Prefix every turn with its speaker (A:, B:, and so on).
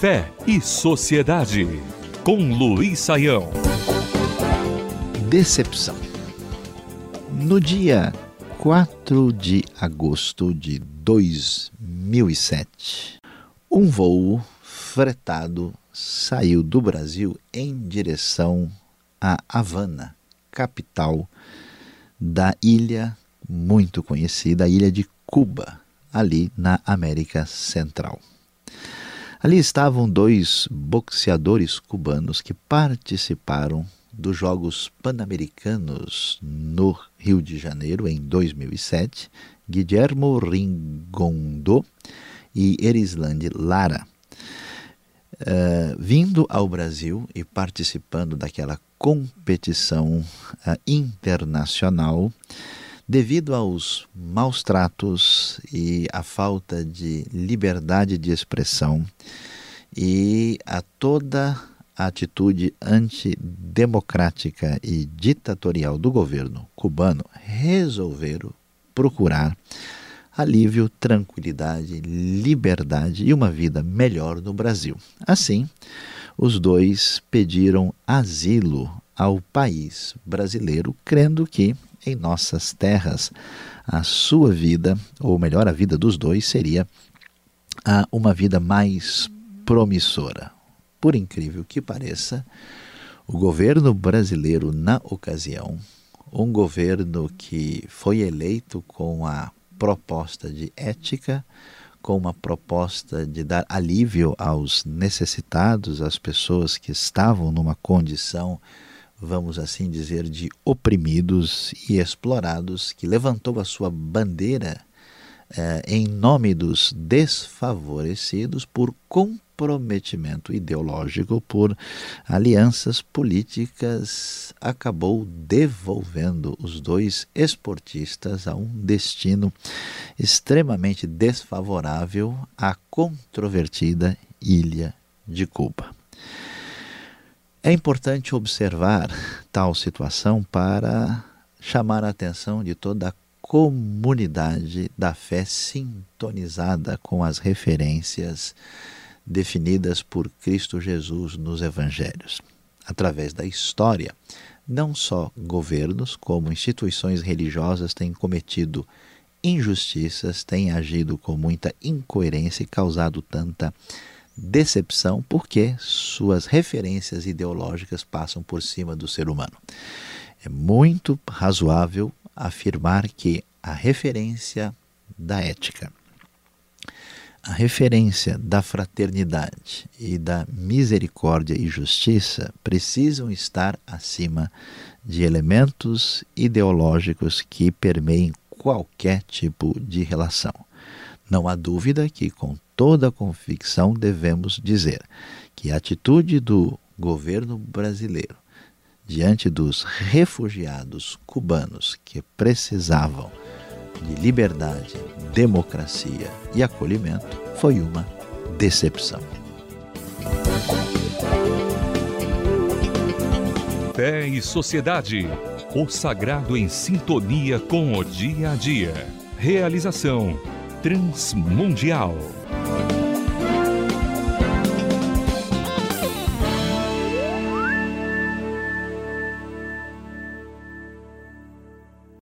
A: Fé e Sociedade, com Luiz Saião.
B: Decepção. No dia 4 de agosto de 2007, um voo fretado saiu do Brasil em direção a Havana, capital da ilha muito conhecida, a ilha de Cuba, ali na América Central. Ali estavam dois boxeadores cubanos que participaram dos Jogos Pan-Americanos no Rio de Janeiro em 2007, Guillermo Ringondo e Erislande Lara. Uh, vindo ao Brasil e participando daquela competição uh, internacional, devido aos maus tratos e à falta de liberdade de expressão e a toda a atitude antidemocrática e ditatorial do governo cubano, resolveram procurar alívio, tranquilidade, liberdade e uma vida melhor no Brasil. Assim, os dois pediram asilo ao país brasileiro, crendo que em nossas terras a sua vida, ou melhor, a vida dos dois, seria uma vida mais promissora. Por incrível que pareça, o governo brasileiro, na ocasião, um governo que foi eleito com a proposta de ética, com uma proposta de dar alívio aos necessitados, às pessoas que estavam numa condição, vamos assim dizer, de oprimidos e explorados, que levantou a sua bandeira eh, em nome dos desfavorecidos por comprometimento ideológico, por alianças políticas, acabou devolvendo os dois esportistas a um destino extremamente desfavorável à controvertida ilha de Cuba. É importante observar tal situação para chamar a atenção de toda a comunidade da fé sintonizada com as referências definidas por Cristo Jesus nos evangelhos. Através da história, não só governos, como instituições religiosas têm cometido injustiças, têm agido com muita incoerência e causado tanta decepção, porque suas referências ideológicas passam por cima do ser humano. É muito razoável afirmar que a referência da ética, a referência da fraternidade e da misericórdia e justiça precisam estar acima de elementos ideológicos que permeiem qualquer tipo de relação. Não há dúvida que, com toda a convicção, devemos dizer que a atitude do governo brasileiro diante dos refugiados cubanos que precisavam de liberdade, democracia e acolhimento foi uma decepção.
A: Fé e Sociedade. O sagrado em sintonia com o dia a dia. Realização Transmundial.